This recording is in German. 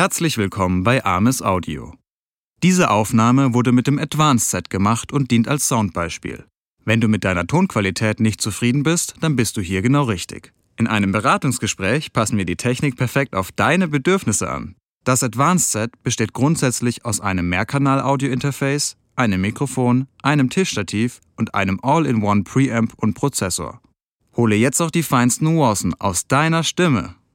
Herzlich willkommen bei Ames Audio. Diese Aufnahme wurde mit dem Advanced Set gemacht und dient als Soundbeispiel. Wenn du mit deiner Tonqualität nicht zufrieden bist, dann bist du hier genau richtig. In einem Beratungsgespräch passen wir die Technik perfekt auf deine Bedürfnisse an. Das Advanced Set besteht grundsätzlich aus einem Mehrkanal-Audio-Interface, einem Mikrofon, einem Tischstativ und einem All-in-One Preamp und Prozessor. Hole jetzt auch die feinsten Nuancen aus deiner Stimme